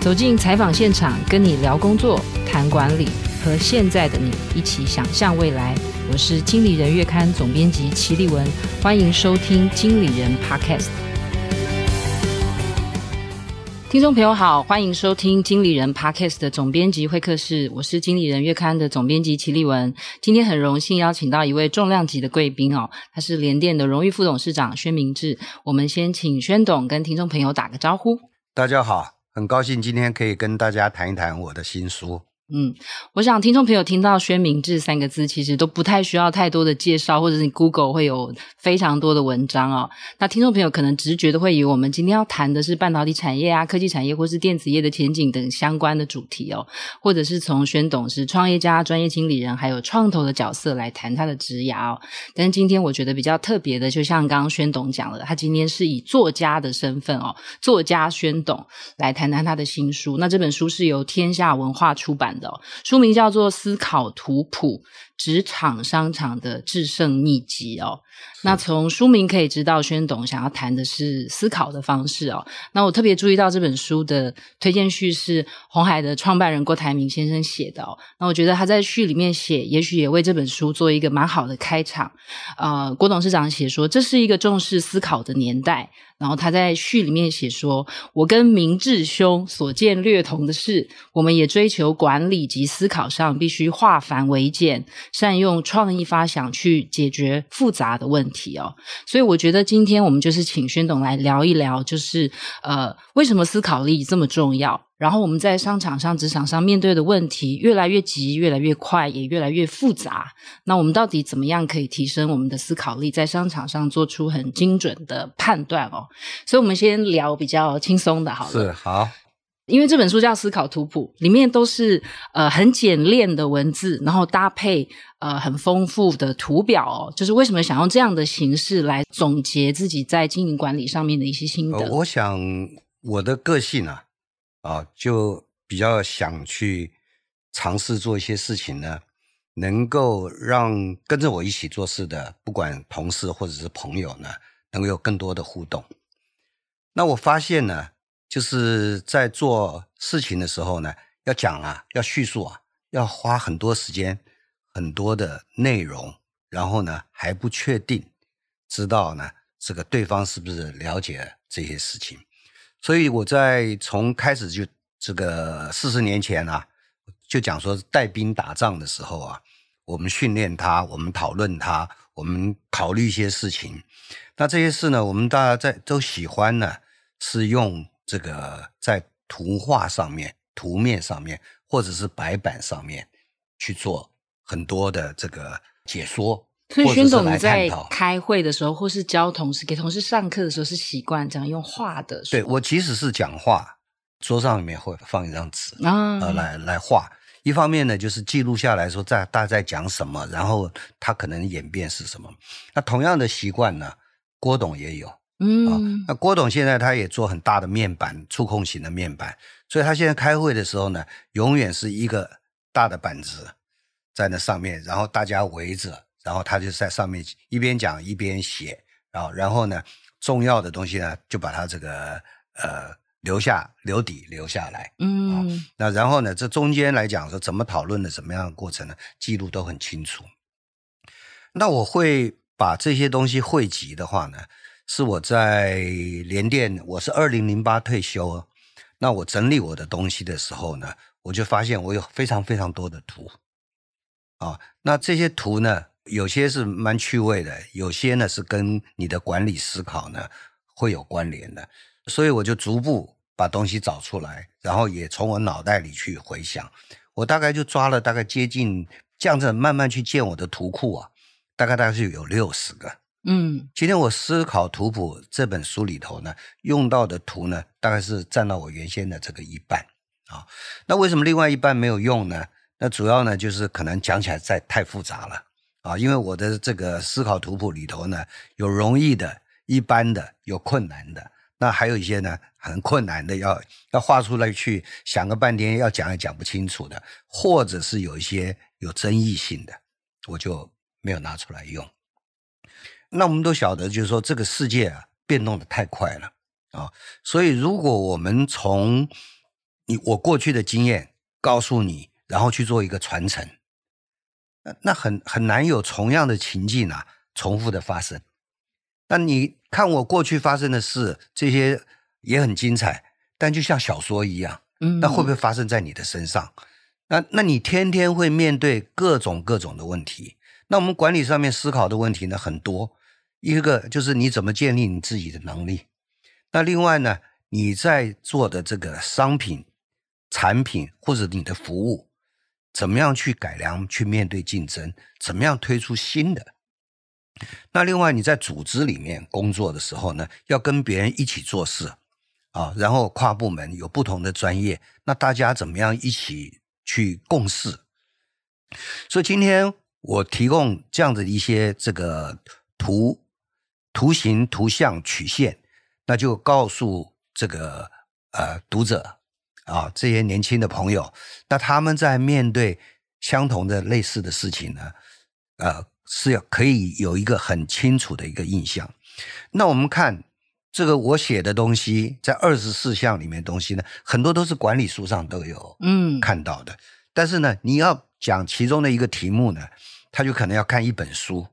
走进采访现场，跟你聊工作、谈管理，和现在的你一起想象未来。我是经理人月刊总编辑齐立文，欢迎收听经理人 Podcast。听众朋友好，欢迎收听经理人 Podcast 的总编辑会客室，我是经理人月刊的总编辑齐立文。今天很荣幸邀请到一位重量级的贵宾哦，他是联电的荣誉副董事长宣明志。我们先请宣董跟听众朋友打个招呼。大家好，很高兴今天可以跟大家谈一谈我的新书。嗯，我想听众朋友听到“宣明智”三个字，其实都不太需要太多的介绍，或者是你 Google 会有非常多的文章哦。那听众朋友可能直觉的会以为我们今天要谈的是半导体产业啊、科技产业或是电子业的前景等相关的主题哦，或者是从宣董是创业家、专业经理人，还有创投的角色来谈他的职涯哦。但是今天我觉得比较特别的，就像刚刚宣董讲了，他今天是以作家的身份哦，作家宣董来谈谈他的新书。那这本书是由天下文化出版书名叫做《思考图谱：职场商场的制胜秘籍》哦。那从书名可以知道，宣董想要谈的是思考的方式哦。那我特别注意到这本书的推荐序是红海的创办人郭台铭先生写的哦。那我觉得他在序里面写，也许也为这本书做一个蛮好的开场。呃，郭董事长写说，这是一个重视思考的年代。然后他在序里面写说：“我跟明智兄所见略同的是，我们也追求管理及思考上必须化繁为简，善用创意发想去解决复杂的问题哦。所以我觉得今天我们就是请宣董来聊一聊，就是呃，为什么思考力这么重要？”然后我们在商场上、职场上面对的问题越来越急、越来越快，也越来越复杂。那我们到底怎么样可以提升我们的思考力，在商场上做出很精准的判断哦？所以，我们先聊比较轻松的，好了。是好，因为这本书叫《思考图谱》，里面都是呃很简练的文字，然后搭配呃很丰富的图表哦。就是为什么想用这样的形式来总结自己在经营管理上面的一些心得？我想我的个性啊。啊，就比较想去尝试做一些事情呢，能够让跟着我一起做事的，不管同事或者是朋友呢，能够有更多的互动。那我发现呢，就是在做事情的时候呢，要讲啊，要叙述啊，要花很多时间，很多的内容，然后呢还不确定，知道呢这个对方是不是了解这些事情。所以我在从开始就这个四十年前啊，就讲说带兵打仗的时候啊，我们训练他，我们讨论他，我们考虑一些事情。那这些事呢，我们大家在都喜欢呢，是用这个在图画上面、图面上面，或者是白板上面去做很多的这个解说。所以，宣总你在开会的时候，或是教同事、给同事上课的时候，是习惯这样用画的。对，我即使是讲话，桌上里面会放一张纸啊，呃，来来画。一方面呢，就是记录下来说在大家在讲什么，然后他可能演变是什么。那同样的习惯呢，郭董也有。嗯、哦，那郭董现在他也做很大的面板，触控型的面板，所以他现在开会的时候呢，永远是一个大的板子在那上面，然后大家围着。然后他就在上面一边讲一边写，然后然后呢，重要的东西呢就把它这个呃留下留底留下来，嗯、哦，那然后呢，这中间来讲说怎么讨论的怎么样的过程呢，记录都很清楚。那我会把这些东西汇集的话呢，是我在联电，我是二零零八退休，那我整理我的东西的时候呢，我就发现我有非常非常多的图，啊、那这些图呢。有些是蛮趣味的，有些呢是跟你的管理思考呢会有关联的，所以我就逐步把东西找出来，然后也从我脑袋里去回想。我大概就抓了大概接近这样子，慢慢去建我的图库啊，大概大概是有六十个。嗯，今天我思考图谱这本书里头呢，用到的图呢，大概是占到我原先的这个一半啊。那为什么另外一半没有用呢？那主要呢就是可能讲起来再太复杂了。啊，因为我的这个思考图谱里头呢，有容易的、一般的，有困难的，那还有一些呢很困难的，要要画出来去想个半天，要讲也讲不清楚的，或者是有一些有争议性的，我就没有拿出来用。那我们都晓得，就是说这个世界啊变动的太快了啊，所以如果我们从你我过去的经验告诉你，然后去做一个传承，那那很很难有同样的情境啊重复的发生。那你看我过去发生的事，这些也很精彩，但就像小说一样，嗯，那会不会发生在你的身上？那那你天天会面对各种各种的问题。那我们管理上面思考的问题呢，很多，一个就是你怎么建立你自己的能力。那另外呢，你在做的这个商品、产品或者你的服务，怎么样去改良、去面对竞争？怎么样推出新的？那另外你在组织里面工作的时候呢，要跟别人一起做事啊，然后跨部门有不同的专业，那大家怎么样一起去共事？所以今天我提供这样的一些这个图、图形、图像、曲线，那就告诉这个呃读者啊，这些年轻的朋友，那他们在面对相同的类似的事情呢，呃。是要可以有一个很清楚的一个印象。那我们看这个我写的东西，在二十四项里面东西呢，很多都是管理书上都有嗯看到的。嗯、但是呢，你要讲其中的一个题目呢，他就可能要看一本书，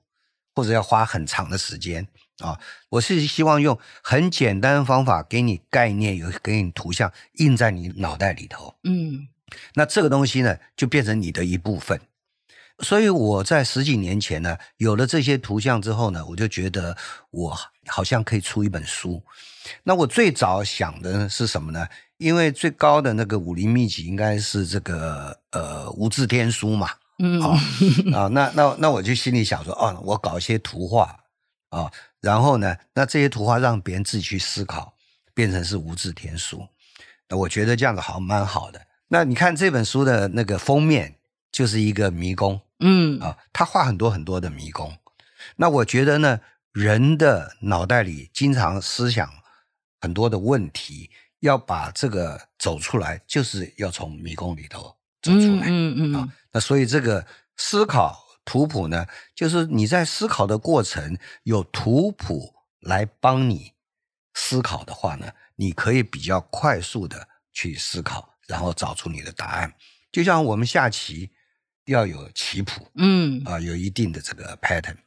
或者要花很长的时间啊。我是希望用很简单的方法给你概念，有给你图像印在你脑袋里头。嗯，那这个东西呢，就变成你的一部分。所以我在十几年前呢，有了这些图像之后呢，我就觉得我好像可以出一本书。那我最早想的是什么呢？因为最高的那个武林秘籍应该是这个呃无字天书嘛，嗯啊 啊，那那那我就心里想说，哦，我搞一些图画啊，然后呢，那这些图画让别人自己去思考，变成是无字天书。那我觉得这样子好蛮好的。那你看这本书的那个封面就是一个迷宫。嗯啊，他画很多很多的迷宫。那我觉得呢，人的脑袋里经常思想很多的问题，要把这个走出来，就是要从迷宫里头走出来。嗯嗯，嗯啊，那所以这个思考图谱呢，就是你在思考的过程有图谱来帮你思考的话呢，你可以比较快速的去思考，然后找出你的答案。就像我们下棋。要有棋谱，嗯啊，有一定的这个 pattern。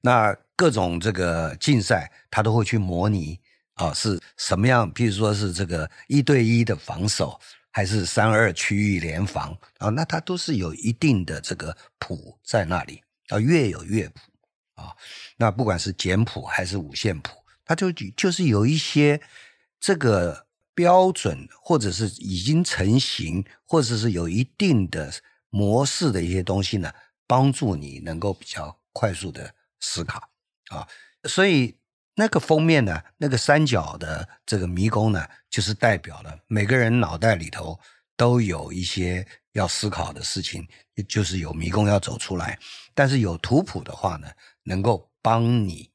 那各种这个竞赛，他都会去模拟啊，是什么样？譬如说是这个一对一的防守，还是三二区域联防啊？那它都是有一定的这个谱在那里啊，乐有乐谱啊。那不管是简谱还是五线谱，它就就是有一些这个标准，或者是已经成型，或者是有一定的。模式的一些东西呢，帮助你能够比较快速的思考啊，所以那个封面呢，那个三角的这个迷宫呢，就是代表了每个人脑袋里头都有一些要思考的事情，就是有迷宫要走出来。但是有图谱的话呢，能够帮你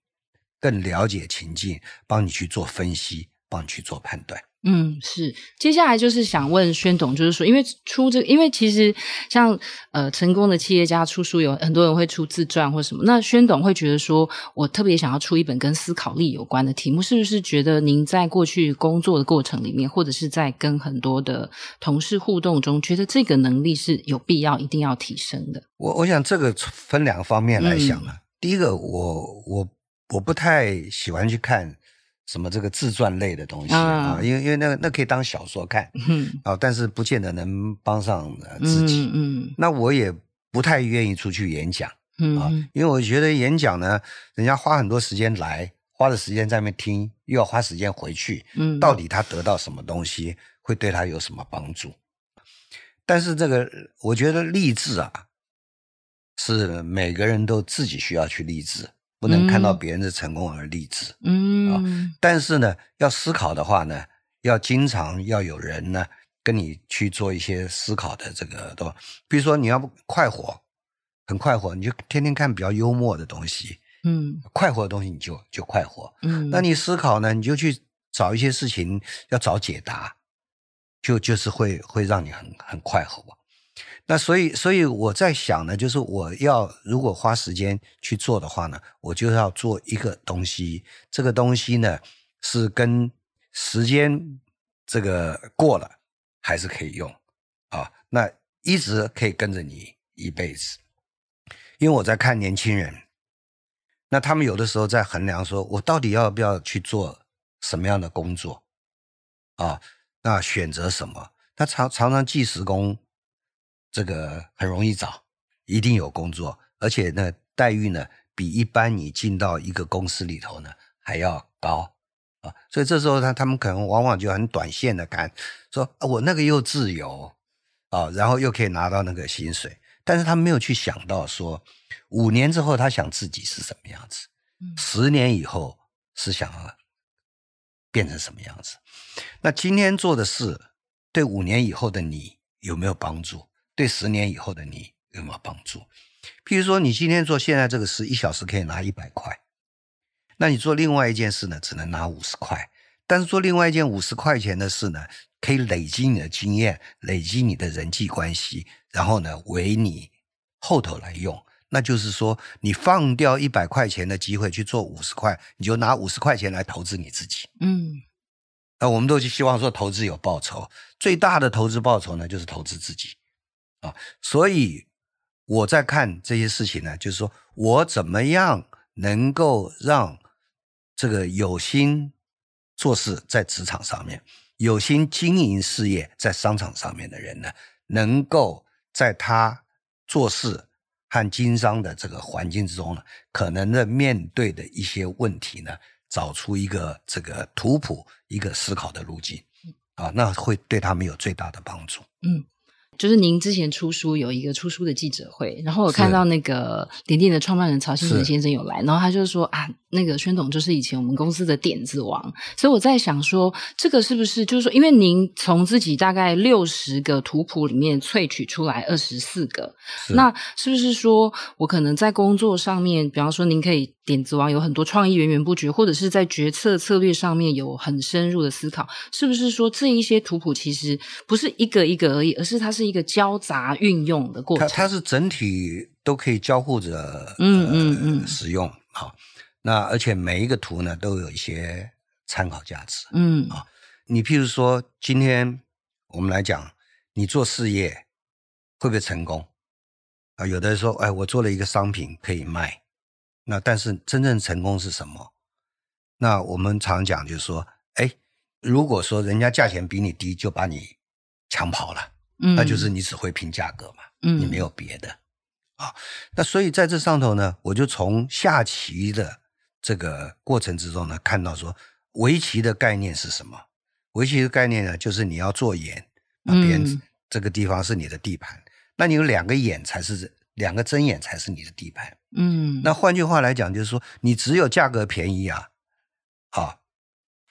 更了解情境，帮你去做分析，帮你去做判断。嗯，是。接下来就是想问宣董，就是说，因为出这个，因为其实像呃成功的企业家出书，有很多人会出自传或什么。那宣董会觉得说，我特别想要出一本跟思考力有关的题目，是不是觉得您在过去工作的过程里面，或者是在跟很多的同事互动中，觉得这个能力是有必要一定要提升的？我我想这个分两个方面来想啊。嗯、第一个，我我我不太喜欢去看。什么这个自传类的东西啊？因为因为那那可以当小说看，嗯，啊，但是不见得能帮上自己，嗯，那我也不太愿意出去演讲，嗯啊，因为我觉得演讲呢，人家花很多时间来，花的时间在那边听，又要花时间回去，嗯，到底他得到什么东西，会对他有什么帮助？但是这个，我觉得励志啊，是每个人都自己需要去励志。不能看到别人的成功而励志，嗯啊，但是呢，要思考的话呢，要经常要有人呢跟你去做一些思考的这个，对吧？比如说你要不快活，很快活，你就天天看比较幽默的东西，嗯，快活的东西你就就快活，嗯，那你思考呢，你就去找一些事情要找解答，就就是会会让你很很快活。那所以，所以我在想呢，就是我要如果花时间去做的话呢，我就要做一个东西。这个东西呢，是跟时间这个过了还是可以用啊，那一直可以跟着你一辈子。因为我在看年轻人，那他们有的时候在衡量说，我到底要不要去做什么样的工作啊？那选择什么？他常常常计时工，这个很容易找，一定有工作，而且呢，待遇呢比一般你进到一个公司里头呢还要高啊。所以这时候他他们可能往往就很短线的看，说我那个又自由啊，然后又可以拿到那个薪水。但是他没有去想到说，五年之后他想自己是什么样子，十年以后是想要变成什么样子。那今天做的事对五年以后的你有没有帮助？对十年以后的你有没有帮助？譬如说，你今天做现在这个事，一小时可以拿一百块，那你做另外一件事呢，只能拿五十块。但是做另外一件五十块钱的事呢，可以累积你的经验，累积你的人际关系。然后呢，为你后头来用，那就是说，你放掉一百块钱的机会去做五十块，你就拿五十块钱来投资你自己。嗯，那我们都希望说投资有报酬，最大的投资报酬呢，就是投资自己啊。所以我在看这些事情呢，就是说我怎么样能够让这个有心做事在职场上面，有心经营事业在商场上面的人呢，能够。在他做事和经商的这个环境之中呢，可能的面对的一些问题呢，找出一个这个图谱，一个思考的路径，啊，那会对他们有最大的帮助。嗯。就是您之前出书有一个出书的记者会，然后我看到那个点点的创办人曹兴诚先生有来，然后他就说啊，那个宣董就是以前我们公司的点子王，所以我在想说，这个是不是就是说，因为您从自己大概六十个图谱里面萃取出来二十四个，那是不是说我可能在工作上面，比方说您可以。点子王有很多创意源源不绝，或者是在决策策略上面有很深入的思考，是不是说这一些图谱其实不是一个一个而已，而是它是一个交杂运用的过程？它它是整体都可以交互着，嗯嗯嗯，呃、使用好，那而且每一个图呢都有一些参考价值，嗯啊，你譬如说今天我们来讲，你做事业会不会成功啊？有的人说，哎，我做了一个商品可以卖。那但是真正成功是什么？那我们常讲就是说，哎，如果说人家价钱比你低就把你抢跑了，嗯，那就是你只会拼价格嘛，嗯，你没有别的啊。那所以在这上头呢，我就从下棋的这个过程之中呢，看到说围棋的概念是什么？围棋的概念呢，就是你要做眼，那边这个地方是你的地盘，嗯，那你有两个眼才是。两个针眼才是你的地盘，嗯，那换句话来讲，就是说你只有价格便宜啊，啊，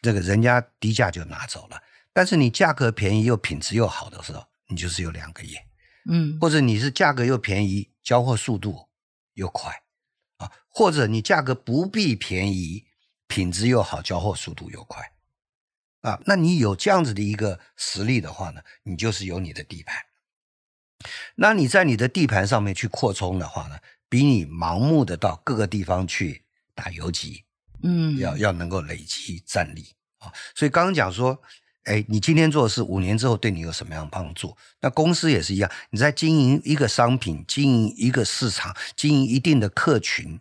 这个人家低价就拿走了。但是你价格便宜又品质又好的时候，你就是有两个眼，嗯，或者你是价格又便宜，交货速度又快，啊，或者你价格不必便宜，品质又好，交货速度又快，啊，那你有这样子的一个实力的话呢，你就是有你的地盘。那你在你的地盘上面去扩充的话呢，比你盲目的到各个地方去打游击，嗯，要要能够累积战力啊。所以刚刚讲说，哎，你今天做的事，五年之后对你有什么样的帮助？那公司也是一样，你在经营一个商品、经营一个市场、经营一定的客群，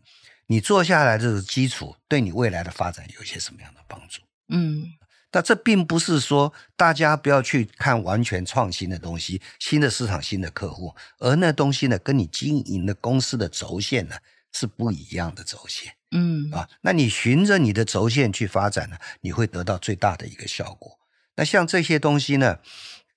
你做下来这个基础，对你未来的发展有一些什么样的帮助？嗯。但这并不是说大家不要去看完全创新的东西，新的市场、新的客户，而那东西呢，跟你经营的公司的轴线呢是不一样的轴线。嗯啊，那你循着你的轴线去发展呢，你会得到最大的一个效果。那像这些东西呢，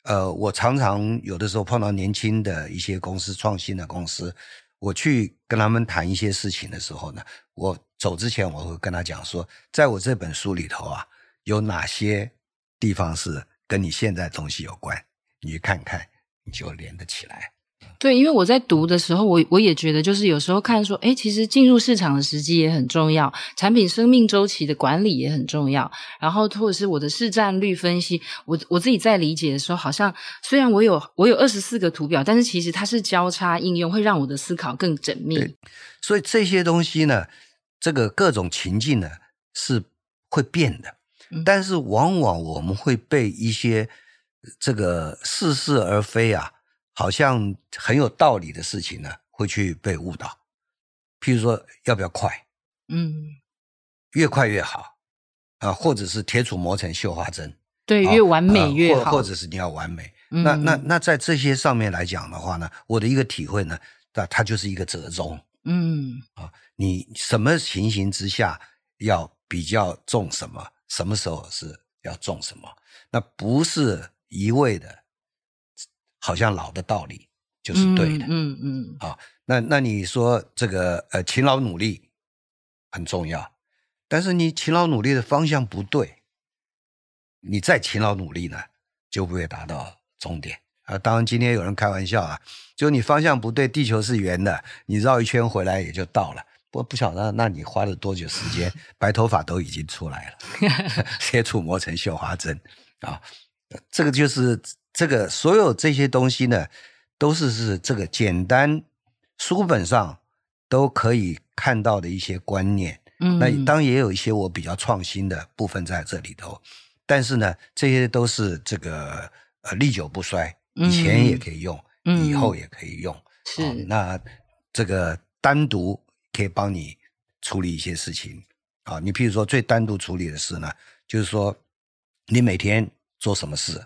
呃，我常常有的时候碰到年轻的一些公司、创新的公司，我去跟他们谈一些事情的时候呢，我走之前我会跟他讲说，在我这本书里头啊。有哪些地方是跟你现在东西有关？你去看看，你就连得起来。对，因为我在读的时候，我我也觉得，就是有时候看说，哎，其实进入市场的时机也很重要，产品生命周期的管理也很重要。然后或者是我的市占率分析，我我自己在理解的时候，好像虽然我有我有二十四个图表，但是其实它是交叉应用，会让我的思考更缜密。所以这些东西呢，这个各种情境呢是会变的。但是往往我们会被一些这个似是而非啊，好像很有道理的事情呢，会去被误导。譬如说，要不要快？嗯，越快越好啊，或者是铁杵磨成绣花针，对，越完美越好，或或者是你要完美。嗯、那那那在这些上面来讲的话呢，我的一个体会呢，那它就是一个折中。嗯，啊，你什么情形之下要比较重什么？什么时候是要重什么？那不是一味的，好像老的道理就是对的。嗯嗯，嗯。啊，那那你说这个呃，勤劳努力很重要，但是你勤劳努力的方向不对，你再勤劳努力呢，就不会达到终点。啊，当然今天有人开玩笑啊，就你方向不对，地球是圆的，你绕一圈回来也就到了。不不晓得，那你花了多久时间？白头发都已经出来了，铁杵磨成绣花针啊！这个就是这个所有这些东西呢，都是是这个简单书本上都可以看到的一些观念。嗯，那当然也有一些我比较创新的部分在这里头，但是呢，这些都是这个呃历久不衰，以前也可以用，嗯、以后也可以用。是、哦、那这个单独。可以帮你处理一些事情啊，你譬如说最单独处理的事呢，就是说你每天做什么事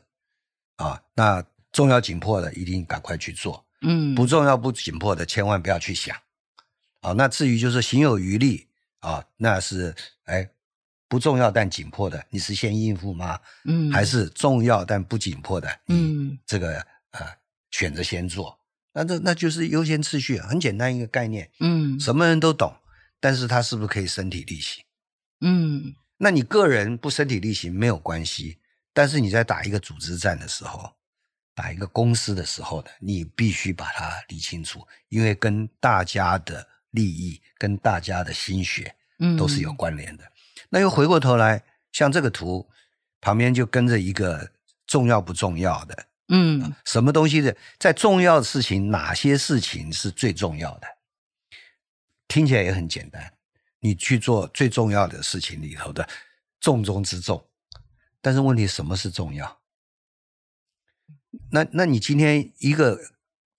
啊？那重要紧迫的一定赶快去做，嗯，不重要不紧迫的千万不要去想啊。那至于就是行有余力啊，那是哎不重要但紧迫的，你是先应付吗？嗯，还是重要但不紧迫的，嗯，这个呃选择先做。那这那就是优先次序，很简单一个概念，嗯，什么人都懂，但是他是不是可以身体力行？嗯，那你个人不身体力行没有关系，但是你在打一个组织战的时候，打一个公司的时候呢，你必须把它理清楚，因为跟大家的利益、跟大家的心血，嗯，都是有关联的。嗯，那又回过头来，像这个图旁边就跟着一个重要不重要的。嗯，什么东西的，在重要的事情，哪些事情是最重要的？听起来也很简单，你去做最重要的事情里头的重中之重。但是问题，什么是重要？那那你今天一个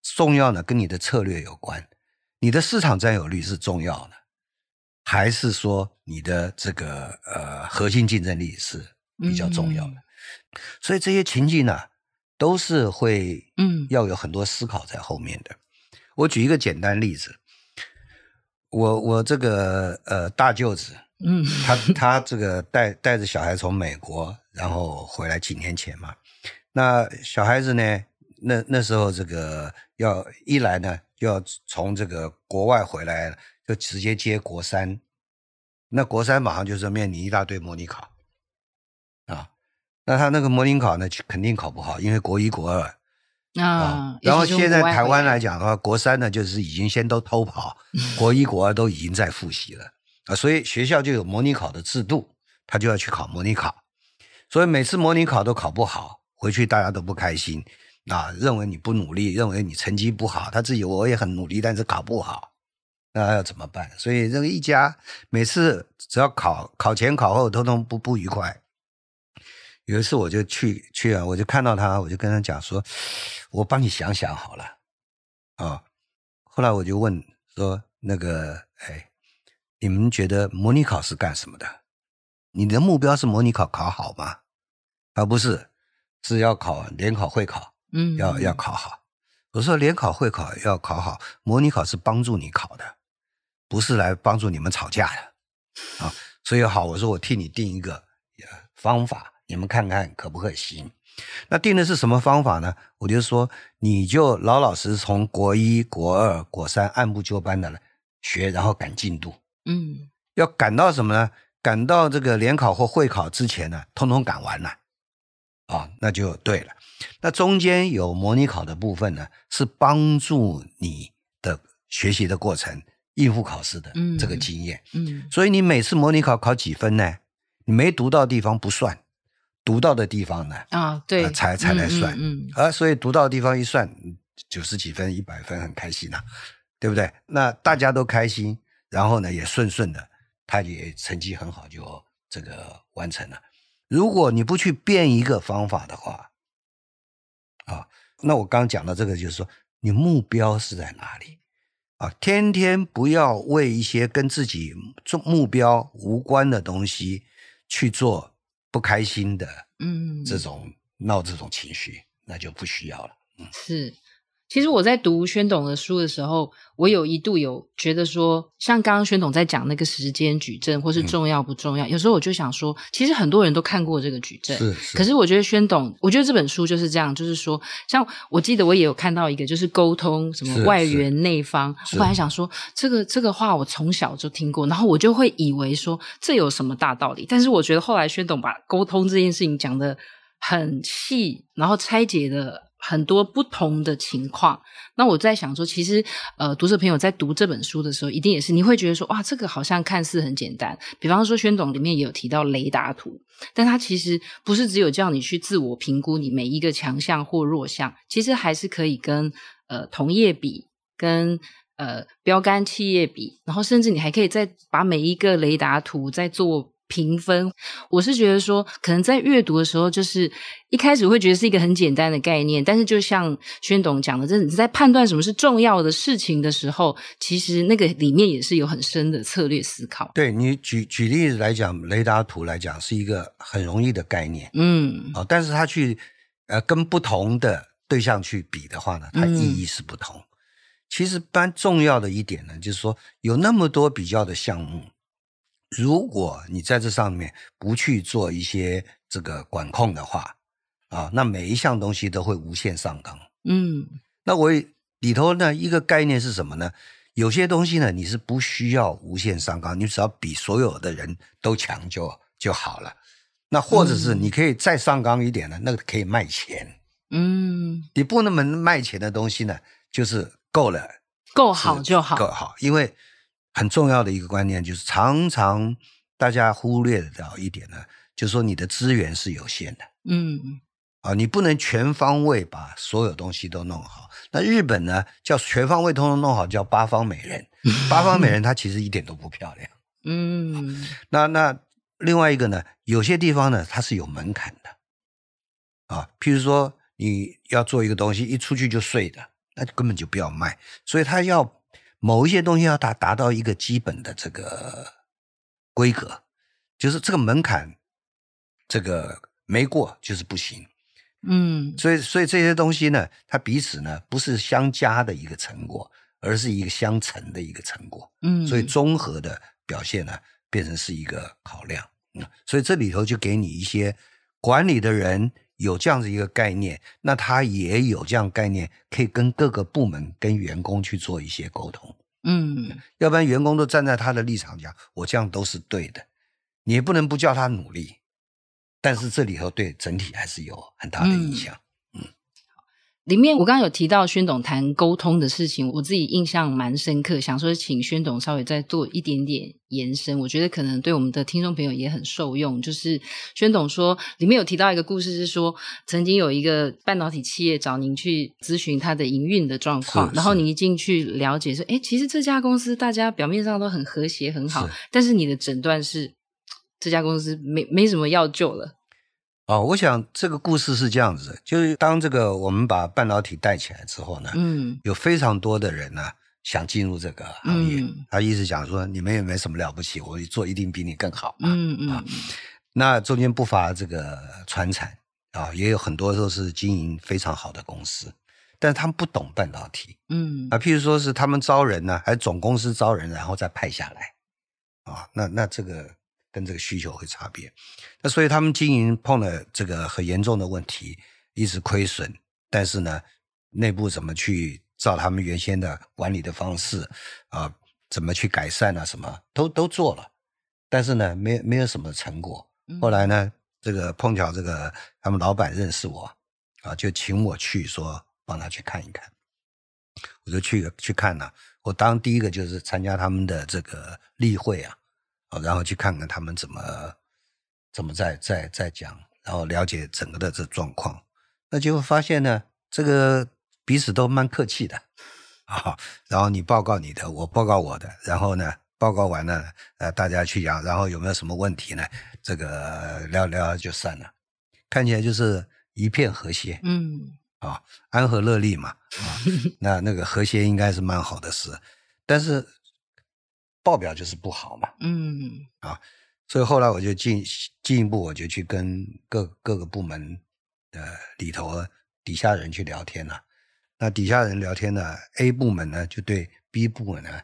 重要的跟你的策略有关，你的市场占有率是重要的，还是说你的这个呃核心竞争力是比较重要的？嗯、所以这些情境呢？都是会，嗯，要有很多思考在后面的。嗯、我举一个简单例子，我我这个呃大舅子，嗯，他他这个带带着小孩从美国，然后回来几年前嘛。那小孩子呢，那那时候这个要一来呢，就要从这个国外回来，就直接接国三。那国三马上就是面临一大堆模拟考啊。那他那个模拟考呢，肯定考不好，因为国一、国二啊，啊。然后现在台湾来讲的话，国三呢就是已经先都偷跑，国一、国二都已经在复习了啊。所以学校就有模拟考的制度，他就要去考模拟考。所以每次模拟考都考不好，回去大家都不开心啊，认为你不努力，认为你成绩不好。他自己我也很努力，但是考不好，那要怎么办？所以这个一家每次只要考考前考后，通通不不愉快。有一次我就去去啊，我就看到他，我就跟他讲说：“我帮你想想好了。”啊，后来我就问说：“那个，哎，你们觉得模拟考是干什么的？你的目标是模拟考考好吗？而不是是要考联考会考，嗯，要要考好。我说联考会考要考好，模拟考是帮助你考的，不是来帮助你们吵架的啊。所以好，我说我替你定一个方法。”你们看看可不可行？那定的是什么方法呢？我就说，你就老老实实从国一、国二、国三按部就班的来学，然后赶进度。嗯，要赶到什么呢？赶到这个联考或会考之前呢，通通赶完了。啊、哦，那就对了。那中间有模拟考的部分呢，是帮助你的学习的过程、应付考试的这个经验。嗯，嗯，所以你每次模拟考考几分呢？你没读到的地方不算。读到的地方呢？啊，对，呃、才才来算，嗯，嗯，嗯，啊，所以读到的地方一算，九十几分、一百分，很开心呐、啊，对不对？那大家都开心，然后呢，也顺顺的，他也成绩很好，就这个完成了。如果你不去变一个方法的话，啊那我刚刚讲的这个，就是说你目标是在哪里啊？天天不要为一些跟自己做目标无关的东西去做不开心的，嗯，这种闹这种情绪，那就不需要了。嗯，是。其实我在读宣董的书的时候，我有一度有觉得说，像刚刚宣董在讲那个时间矩阵，或是重要不重要，嗯、有时候我就想说，其实很多人都看过这个矩阵，是是。可是我觉得宣董，我觉得这本书就是这样，就是说，像我记得我也有看到一个，就是沟通什么外圆内方，我本来想说这个这个话我从小就听过，然后我就会以为说这有什么大道理，但是我觉得后来宣董把沟通这件事情讲的很细，然后拆解的。很多不同的情况，那我在想说，其实呃，读者朋友在读这本书的时候，一定也是你会觉得说，哇，这个好像看似很简单。比方说，宣总里面也有提到雷达图，但它其实不是只有叫你去自我评估你每一个强项或弱项，其实还是可以跟呃同业比，跟呃标杆企业比，然后甚至你还可以再把每一个雷达图再做。评分，我是觉得说，可能在阅读的时候，就是一开始会觉得是一个很简单的概念，但是就像宣董讲的，这你在判断什么是重要的事情的时候，其实那个里面也是有很深的策略思考。对，你举举例子来讲，雷达图来讲是一个很容易的概念，嗯，啊，但是他去呃跟不同的对象去比的话呢，它意义是不同。嗯、其实，蛮重要的一点呢，就是说有那么多比较的项目。如果你在这上面不去做一些这个管控的话，啊，那每一项东西都会无限上纲。嗯，那我里头呢一个概念是什么呢？有些东西呢你是不需要无限上纲，你只要比所有的人都强就就好了。那或者是你可以再上纲一点呢，那个可以卖钱。嗯，你不那么卖钱的东西呢，就是够了，够好就好，够好，因为。很重要的一个观念就是，常常大家忽略掉一点呢，就是说你的资源是有限的，嗯，啊，你不能全方位把所有东西都弄好。那日本呢，叫全方位通通弄好，叫八方美人。八方美人她其实一点都不漂亮，嗯。那那另外一个呢，有些地方呢，它是有门槛的，啊，譬如说你要做一个东西，一出去就碎的，那根本就不要卖。所以他要。某一些东西要达达到一个基本的这个规格，就是这个门槛，这个没过就是不行。嗯，所以所以这些东西呢，它彼此呢不是相加的一个成果，而是一个相乘的一个成果。嗯，所以综合的表现呢，变成是一个考量。嗯，所以这里头就给你一些管理的人。有这样子一个概念，那他也有这样概念，可以跟各个部门、跟员工去做一些沟通。嗯，要不然员工都站在他的立场讲，我这样都是对的，你也不能不叫他努力。但是这里头对整体还是有很大的影响。嗯里面我刚刚有提到宣董谈沟通的事情，我自己印象蛮深刻，想说请宣董稍微再做一点点延伸，我觉得可能对我们的听众朋友也很受用。就是宣董说里面有提到一个故事，是说曾经有一个半导体企业找您去咨询他的营运的状况，然后你一进去了解说，哎，其实这家公司大家表面上都很和谐很好，是但是你的诊断是这家公司没没什么要救了。哦，我想这个故事是这样子的，就是当这个我们把半导体带起来之后呢，嗯，有非常多的人呢想进入这个行业，嗯、他一直讲说你们也没什么了不起，我做一定比你更好嘛，嗯嗯，啊，那中间不乏这个传产啊，也有很多都是经营非常好的公司，但是他们不懂半导体，嗯。啊，譬如说是他们招人呢，还是总公司招人然后再派下来，啊，那那这个。跟这个需求会差别，那所以他们经营碰了这个很严重的问题，一直亏损。但是呢，内部怎么去照他们原先的管理的方式啊、呃，怎么去改善啊，什么都都做了，但是呢，没没有什么成果。后来呢，这个碰巧这个他们老板认识我啊，就请我去说帮他去看一看，我就去去看了。我当第一个就是参加他们的这个例会啊。然后去看看他们怎么怎么在在在讲，然后了解整个的这状况，那就会发现呢，这个彼此都蛮客气的啊。然后你报告你的，我报告我的，然后呢，报告完了，呃，大家去讲，然后有没有什么问题呢？这个聊聊就散了，看起来就是一片和谐。嗯，啊，安和乐利嘛，啊，那那个和谐应该是蛮好的事，但是报表就是不好嘛，嗯，啊，所以后来我就进进一步，我就去跟各各个部门的里头底下人去聊天了，啊，那底下人聊天呢，A 部门呢就对 B 部门呢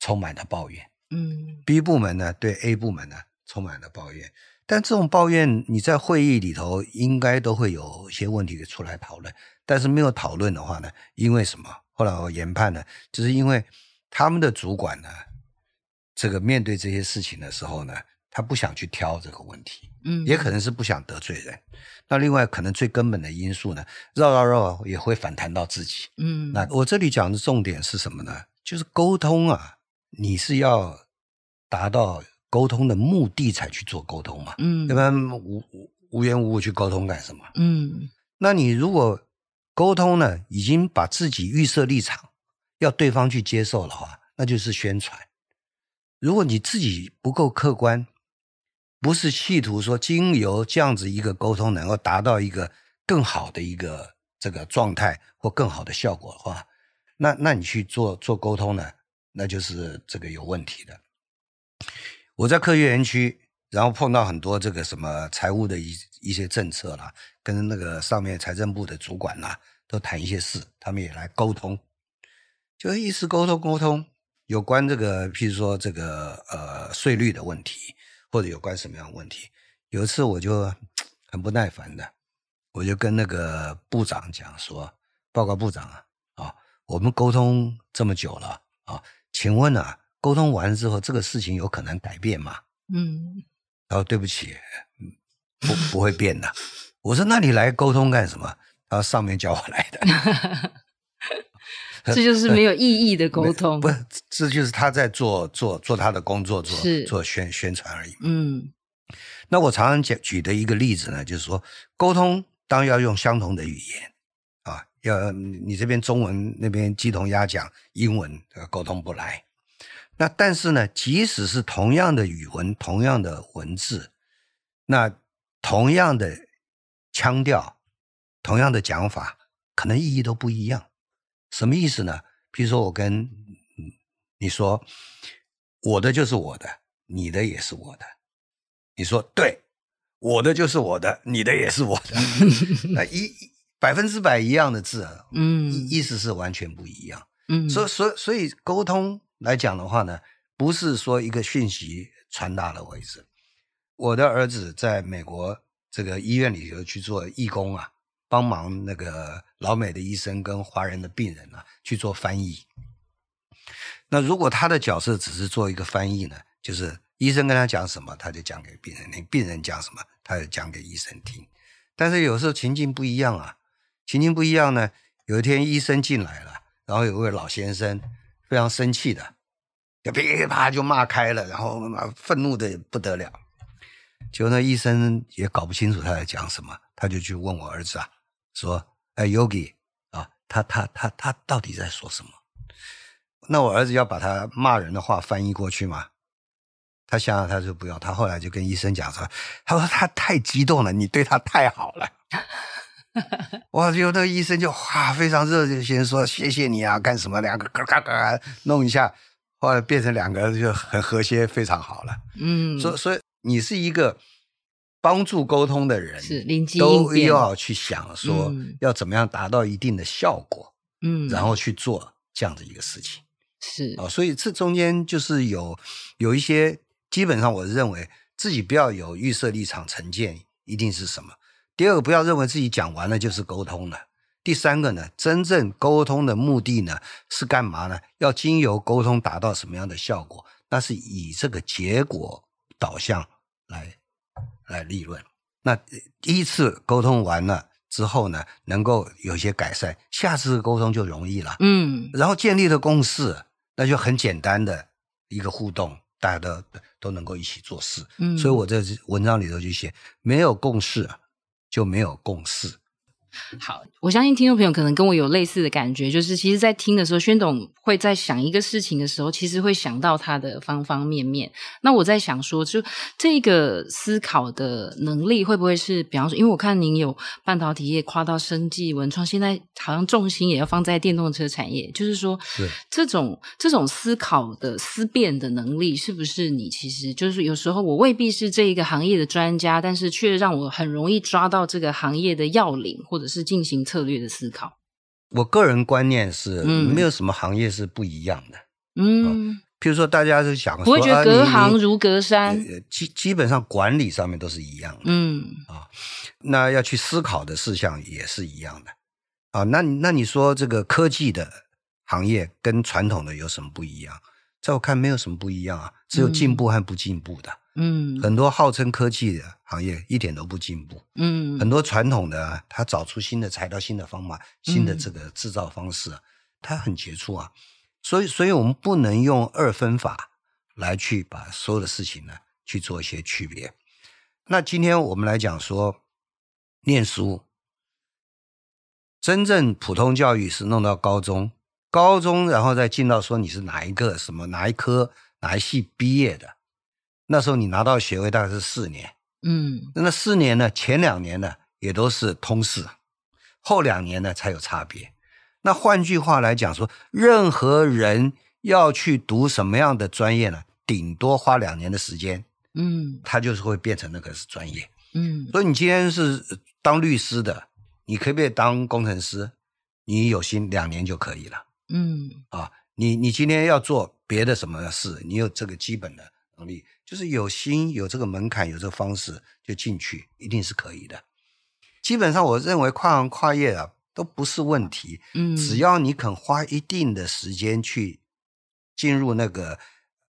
充满了抱怨，嗯，B 部门呢对 A 部门呢充满了抱怨。但这种抱怨，你在会议里头应该都会有一些问题出来讨论。但是没有讨论的话呢，因为什么？后来我研判呢，就是因为他们的主管呢，这个面对这些事情的时候呢，他不想去挑这个问题，嗯，也可能是不想得罪人。那另外可能最根本的因素呢，绕绕绕也会反弹到自己，嗯。那我这里讲的重点是什么呢？就是沟通啊，你是要达到。沟通的目的才去做沟通嘛，嗯，要不然无无缘无故去沟通干什么？嗯，那你如果沟通呢，已经把自己预设立场，要对方去接受的话，那就是宣传。如果你自己不够客观，不是企图说经由这样子一个沟通能够达到一个更好的一个这个状态或更好的效果的话，那那你去做做沟通呢，那就是这个有问题的。我在科学园区，然后碰到很多这个什么财务的一一些政策啦，跟那个上面财政部的主管啦，都谈一些事，他们也来沟通，就一直沟通沟通，有关这个，譬如说这个呃税率的问题，或者有关什么样的问题。有一次我就很不耐烦的，我就跟那个部长讲说：“报告部长啊，啊，我们沟通这么久了啊，请问啊。”沟通完之后，这个事情有可能改变吗？嗯，然后对不起，不不会变的。我说，那你来沟通干什么？他说上面叫我来的。这就是没有意义的沟通。不，这就是他在做做做他的工作，做做宣宣传而已。嗯，那我常常讲举的一个例子呢，就是说沟通当然要用相同的语言啊，要你这边中文，那边鸡同鸭讲英文，沟通不来。那但是呢，即使是同样的语文、同样的文字，那同样的腔调、同样的讲法，可能意义都不一样。什么意思呢？比如说，我跟你说，我的就是我的，你的也是我的。你说对，我的就是我的，你的也是我的。那一百分之百一样的字，嗯，意思是完全不一样。嗯，所以所以所以沟通。来讲的话呢，不是说一个讯息传达了为止。我的儿子在美国这个医院里头去做义工啊，帮忙那个老美的医生跟华人的病人啊去做翻译。那如果他的角色只是做一个翻译呢，就是医生跟他讲什么，他就讲给病人听；病人讲什么，他就讲给医生听。但是有时候情境不一样啊，情境不一样呢。有一天医生进来了，然后有位老先生。非常生气的，就噼里啪就骂开了，然后愤怒的不得了。结果那医生也搞不清楚他在讲什么，他就去问我儿子啊，说：“哎，Yogi 啊，他他他他到底在说什么？”那我儿子要把他骂人的话翻译过去吗？他想想他就不要，他后来就跟医生讲说：“他说他太激动了，你对他太好了。”哇！就那个医生就哇，非常热情，先说谢谢你啊，干什么？两个嘎嘎嘎弄一下，后来变成两个就很和谐，非常好了。嗯，所以所以你是一个帮助沟通的人，是都要去想说要怎么样达到一定的效果，嗯，然后去做这样的一个事情。是啊，所以这中间就是有有一些，基本上我认为自己不要有预设立场成见，一定是什么。第二个，不要认为自己讲完了就是沟通了。第三个呢，真正沟通的目的呢是干嘛呢？要经由沟通达到什么样的效果？那是以这个结果导向来来利润。那第一次沟通完了之后呢，能够有些改善，下次沟通就容易了。嗯，然后建立了共识，那就很简单的一个互动，大家都都能够一起做事。嗯，所以我在文章里头就写，没有共识。就没有共识，好，我相信听众朋友可能跟我有类似的感觉，就是其实，在听的时候，宣董会在想一个事情的时候，其实会想到他的方方面面。那我在想说，就这个思考的能力，会不会是，比方说，因为我看您有半导体业跨到生技文创，现在好像重心也要放在电动车产业，就是说，是这种这种思考的思辨的能力，是不是你其实就是有时候我未必是这一个行业的专家，但是却让我很容易抓到这个行业的要领，或者。是进行策略的思考，我个人观念是，没有什么行业是不一样的。嗯，譬如说，大家是想说，我会觉得隔行如隔山，基基本上管理上面都是一样的。嗯啊，那要去思考的事项也是一样的啊。那那你说这个科技的行业跟传统的有什么不一样？在我看，没有什么不一样啊，只有进步和不进步的。嗯，很多号称科技的行业一点都不进步。嗯，很多传统的，他找出新的材料、新的方法、新的这个制造方式，他很杰出啊。所以，所以我们不能用二分法来去把所有的事情呢去做一些区别。那今天我们来讲说，念书，真正普通教育是弄到高中。高中，然后再进到说你是哪一个什么哪一科哪一系毕业的，那时候你拿到学位大概是四年，嗯，那四年呢，前两年呢也都是通识，后两年呢才有差别。那换句话来讲说，任何人要去读什么样的专业呢，顶多花两年的时间，嗯，他就是会变成那个是专业，嗯。所以你今天是当律师的，你可不可以当工程师？你有心两年就可以了。嗯啊，你你今天要做别的什么事，你有这个基本的能力，就是有心有这个门槛，有这个方式就进去，一定是可以的。基本上，我认为跨行跨业啊都不是问题。嗯，只要你肯花一定的时间去进入那个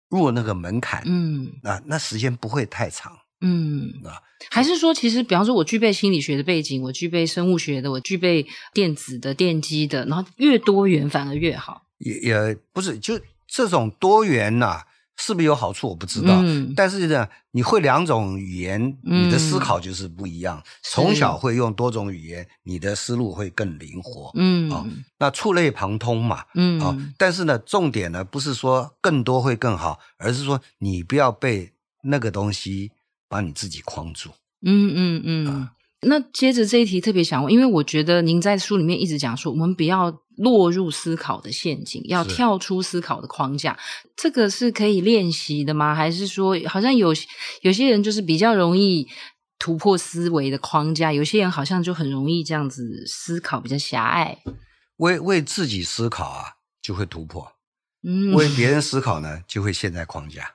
入那个门槛，嗯，啊那时间不会太长。嗯啊，还是说，其实比方说，我具备心理学的背景，我具备生物学的，我具备电子的、电机的，然后越多元反而越好。也也不是，就这种多元呐、啊，是不是有好处？我不知道。嗯、但是呢，你会两种语言，你的思考就是不一样。嗯、从小会用多种语言，你的思路会更灵活。嗯啊，那触类旁通嘛。嗯啊，但是呢，重点呢不是说更多会更好，而是说你不要被那个东西。把你自己框住。嗯嗯嗯。啊、那接着这一题特别想问，因为我觉得您在书里面一直讲说，我们不要落入思考的陷阱，要跳出思考的框架。这个是可以练习的吗？还是说，好像有有些人就是比较容易突破思维的框架，有些人好像就很容易这样子思考比较狭隘。为为自己思考啊，就会突破；嗯，为别人思考呢，就会陷在框架。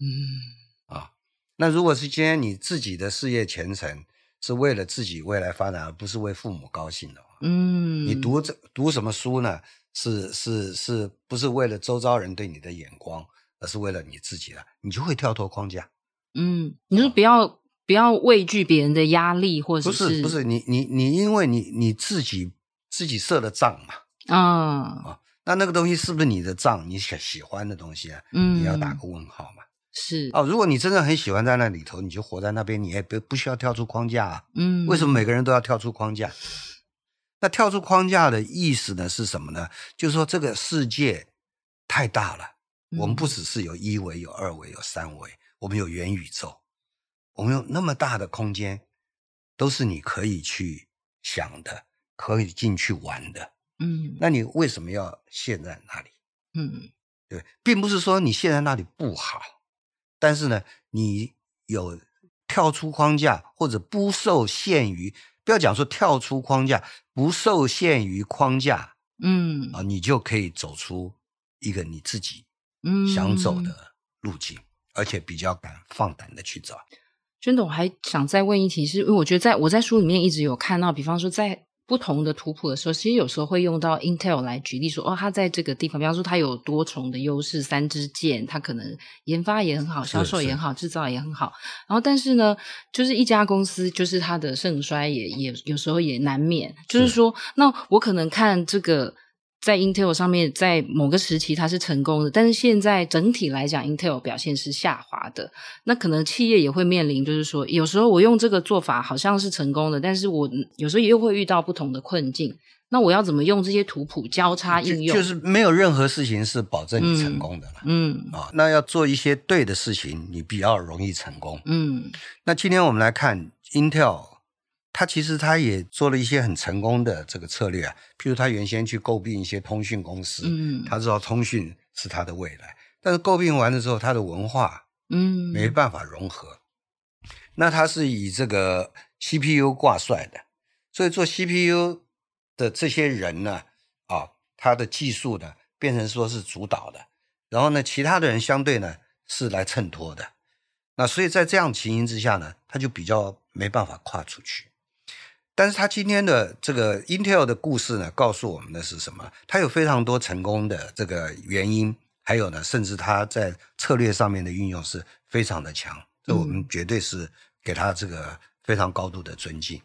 嗯。啊那如果是今天你自己的事业前程是为了自己未来发展，而不是为父母高兴的话，嗯，你读这读什么书呢？是是是不是为了周遭人对你的眼光，而是为了你自己的，你就会跳脱框架。嗯，你说不要、哦、不要畏惧别人的压力，或者是不是不是你你你因为你你自己自己设的账嘛啊那那个东西是不是你的账？你喜喜欢的东西啊？嗯，你要打个问号嘛。是哦，如果你真的很喜欢在那里头，你就活在那边，你也不不需要跳出框架啊。嗯，为什么每个人都要跳出框架？那跳出框架的意思呢是什么呢？就是说这个世界太大了，我们不只是有一维、有二维、有三维，我们有元宇宙，我们有那么大的空间，都是你可以去想的，可以进去玩的。嗯，那你为什么要陷在那里？嗯，对，并不是说你陷在那里不好。但是呢，你有跳出框架或者不受限于，不要讲说跳出框架，不受限于框架，嗯啊，你就可以走出一个你自己想走的路径，嗯、而且比较敢放胆的去走。宣董还想再问一题，是因为我觉得在我在书里面一直有看到，比方说在。不同的图谱的时候，其实有时候会用到 Intel 来举例说，哦，它在这个地方，比方说它有多重的优势，三支箭，它可能研发也很好，销售也很好，制造也很好。然后，但是呢，就是一家公司，就是它的盛衰也也有时候也难免。就是说，那我可能看这个在 Intel 上面，在某个时期它是成功的，但是现在整体来讲，Intel 表现是下滑的。那可能企业也会面临，就是说，有时候我用这个做法好像是成功的，但是我有时候又会遇到不同的困境。那我要怎么用这些图谱交叉应用？就，就是没有任何事情是保证你成功的了。嗯啊、哦，那要做一些对的事情，你比较容易成功。嗯，那今天我们来看 Intel。他其实他也做了一些很成功的这个策略啊，譬如他原先去诟病一些通讯公司，嗯，他知道通讯是他的未来，但是诟病完了之后，他的文化，嗯，没办法融合。嗯、那他是以这个 CPU 挂帅的，所以做 CPU 的这些人呢，啊，他的技术呢变成说是主导的，然后呢，其他的人相对呢是来衬托的。那所以在这样情形之下呢，他就比较没办法跨出去。但是他今天的这个 Intel 的故事呢，告诉我们的是什么？他有非常多成功的这个原因，还有呢，甚至他在策略上面的运用是非常的强，这我们绝对是给他这个非常高度的尊敬。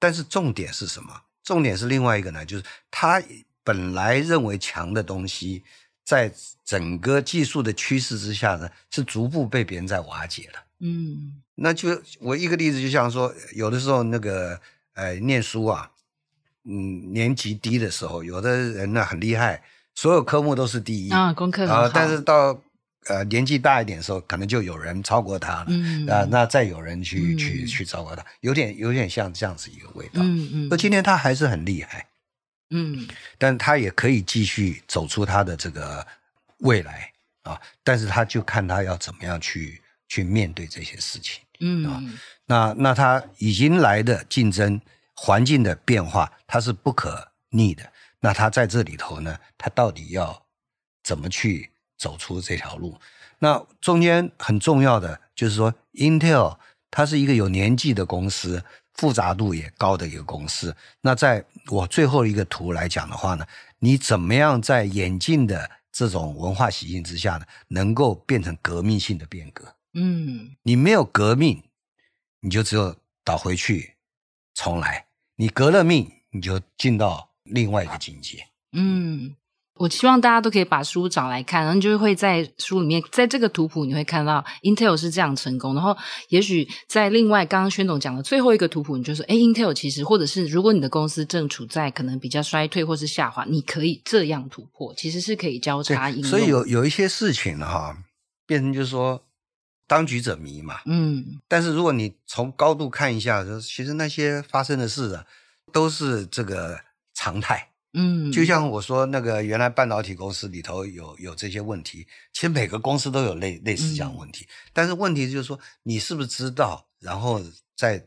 但是重点是什么？重点是另外一个呢，就是他本来认为强的东西，在整个技术的趋势之下呢，是逐步被别人在瓦解了。嗯，那就我一个例子，就像说，有的时候那个。哎，念书啊，嗯，年级低的时候，有的人呢很厉害，所有科目都是第一啊，功课很好。但是到呃年纪大一点的时候，可能就有人超过他了，嗯啊，那再有人去、嗯、去去超过他，有点有点像这样子一个味道。嗯嗯。那今天他还是很厉害，嗯，但他也可以继续走出他的这个未来啊，但是他就看他要怎么样去去面对这些事情，嗯啊。那那它已经来的竞争环境的变化，它是不可逆的。那它在这里头呢，它到底要怎么去走出这条路？那中间很重要的就是说，Intel 它是一个有年纪的公司，复杂度也高的一个公司。那在我最后一个图来讲的话呢，你怎么样在演进的这种文化习性之下呢，能够变成革命性的变革？嗯，你没有革命。你就只有倒回去重来，你革了命，你就进到另外一个境界。嗯，我希望大家都可以把书找来看，然后就会在书里面，在这个图谱你会看到 Intel 是这样成功。然后，也许在另外刚刚宣总讲的最后一个图谱，你就说，哎，Intel 其实，或者是如果你的公司正处在可能比较衰退或是下滑，你可以这样突破，其实是可以交叉应用。所以有有一些事情哈，变成就是说。当局者迷嘛，嗯，但是如果你从高度看一下，就其实那些发生的事啊，都是这个常态，嗯，就像我说那个原来半导体公司里头有有这些问题，其实每个公司都有类类似这样的问题，嗯，但是问题就是说你是不是知道，然后在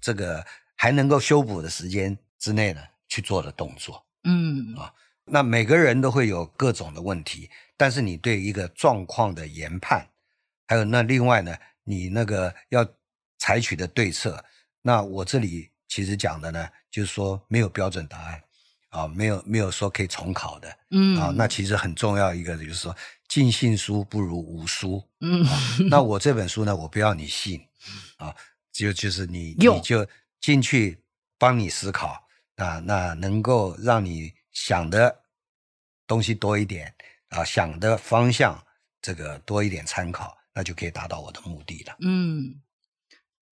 这个还能够修补的时间之内呢去做的动作，嗯。啊，那每个人都会有各种的问题，但是你对一个状况的研判。还有那另外呢，你那个要采取的对策，那我这里其实讲的呢，就是说没有标准答案啊，没有没有说可以重考的，嗯啊，那其实很重要一个就是说，尽信书不如无书，嗯、啊，那我这本书呢，我不要你信啊，就就是你你就进去帮你思考啊，那能够让你想的东西多一点啊，想的方向这个多一点参考。那就可以达到我的目的了。嗯，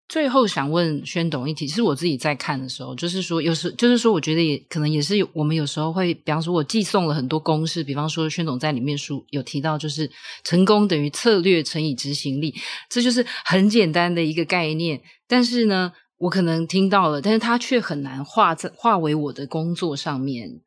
最后想问宣董一题，是我自己在看的时候，就是说，有时就是说，我觉得也可能也是有，我们有时候会，比方说，我寄送了很多公式，比方说，宣董在里面书有提到，就是成功等于策略乘以执行力，这就是很简单的一个概念。但是呢，我可能听到了，但是它却很难化在化为我的工作上面。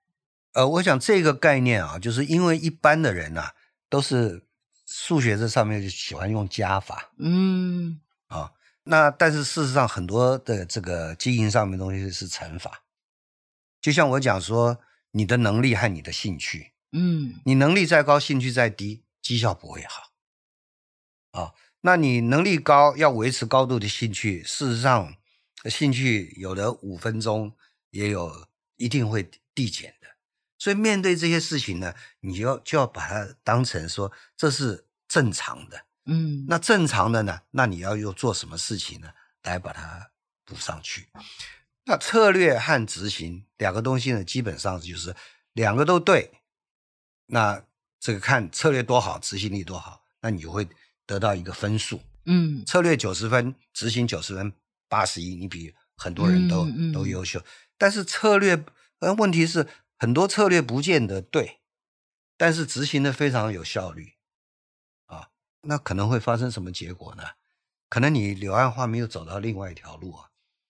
呃，我想这个概念啊，就是因为一般的人啊，都是。数学这上面就喜欢用加法，嗯，啊、哦，那但是事实上很多的这个经营上面的东西是乘法，就像我讲说，你的能力和你的兴趣，嗯，你能力再高，兴趣再低，绩效不会好，啊、哦，那你能力高，要维持高度的兴趣，事实上兴趣有的五分钟，也有一定会递减。所以面对这些事情呢，你就要就要把它当成说，这是正常的，嗯，那正常的呢，那你要又做什么事情呢，来把它补上去？那策略和执行两个东西呢，基本上就是两个都对，那这个看策略多好，执行力多好，那你就会得到一个分数。嗯，策略九十分，执行九十分，八十一，你比很多人都、嗯嗯、都优秀。但是策略，呃，问题是很多策略不见得对，但是执行的非常有效率，啊，那可能会发生什么结果呢？可能你柳暗花明又走到另外一条路啊。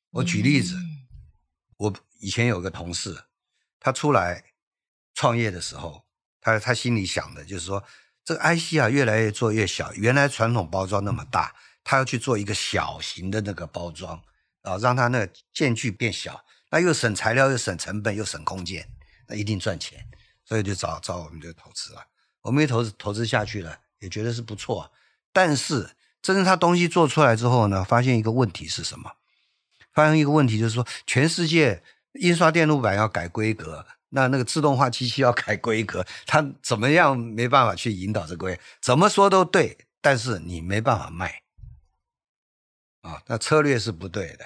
我举例子，嗯、我以前有个同事，他出来创业的时候，他他心里想的就是说。这个 IC 啊，越来越做越小。原来传统包装那么大，他要去做一个小型的那个包装啊，让它那个间距变小，那又省材料，又省成本，又省空间，那一定赚钱。所以就找找我们这个投资了。我们一投资投资下去了，也觉得是不错。但是真正他东西做出来之后呢，发现一个问题是什么？发现一个问题就是说，全世界印刷电路板要改规格。那那个自动化机器要改规格，它怎么样没办法去引导这个规？怎么说都对，但是你没办法卖啊。那策略是不对的，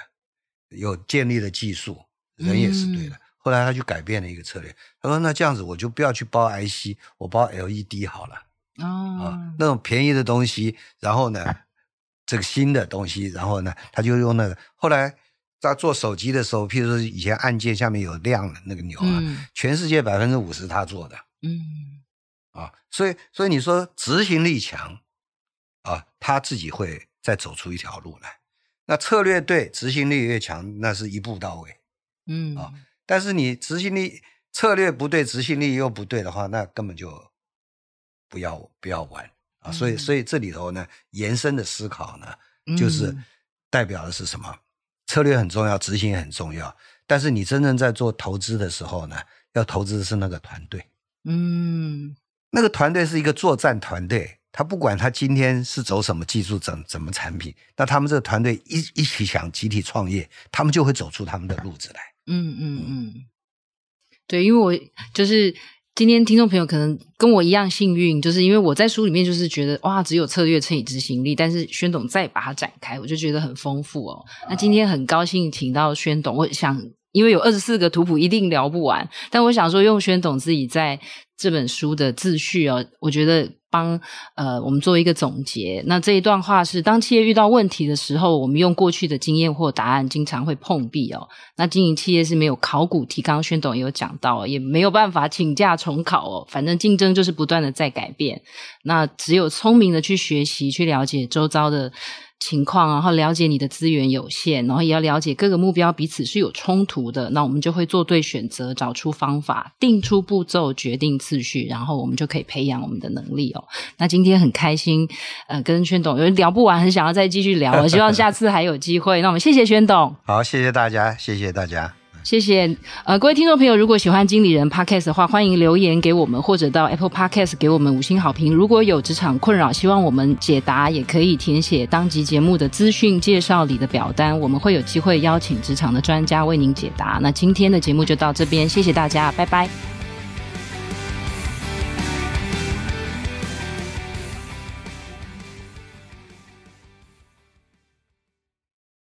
有建立的技术，人也是对的。后来他就改变了一个策略，他说：“那这样子我就不要去包 IC，我包 LED 好了。”哦，啊，那种便宜的东西，然后呢，这个新的东西，然后呢，他就用那个后来。在做手机的时候，譬如说以前按键下面有亮的那个钮啊，嗯、全世界百分之五十他做的，嗯，啊，所以所以你说执行力强啊，他自己会再走出一条路来。那策略对，执行力越强，那是一步到位，嗯啊。但是你执行力策略不对，执行力又不对的话，那根本就不要不要玩啊。所以所以这里头呢，延伸的思考呢，就是代表的是什么？嗯策略很重要，执行也很重要。但是你真正在做投资的时候呢，要投资的是那个团队。嗯，那个团队是一个作战团队，他不管他今天是走什么技术、怎怎么产品，那他们这个团队一一起想集体创业，他们就会走出他们的路子来。嗯嗯嗯，对，因为我就是。今天听众朋友可能跟我一样幸运，就是因为我在书里面就是觉得哇，只有策略乘以执行力，但是宣董再把它展开，我就觉得很丰富哦。那今天很高兴请到宣董，我想因为有二十四个图谱一定聊不完，但我想说用宣董自己在这本书的自序哦，我觉得。帮呃，我们做一个总结。那这一段话是：当企业遇到问题的时候，我们用过去的经验或答案，经常会碰壁哦。那经营企业是没有考古题，刚刚宣董也有讲到，也没有办法请假重考哦。反正竞争就是不断的在改变。那只有聪明的去学习，去了解周遭的。情况，然后了解你的资源有限，然后也要了解各个目标彼此是有冲突的，那我们就会做对选择，找出方法，定出步骤，决定次序，然后我们就可以培养我们的能力哦。那今天很开心，呃，跟宣董有聊不完，很想要再继续聊，我希望下次还有机会。那我们谢谢宣董，好，谢谢大家，谢谢大家。谢谢，呃，各位听众朋友，如果喜欢经理人 Podcast 的话，欢迎留言给我们，或者到 Apple Podcast 给我们五星好评。如果有职场困扰，希望我们解答，也可以填写当集节目的资讯介绍里的表单，我们会有机会邀请职场的专家为您解答。那今天的节目就到这边，谢谢大家，拜拜。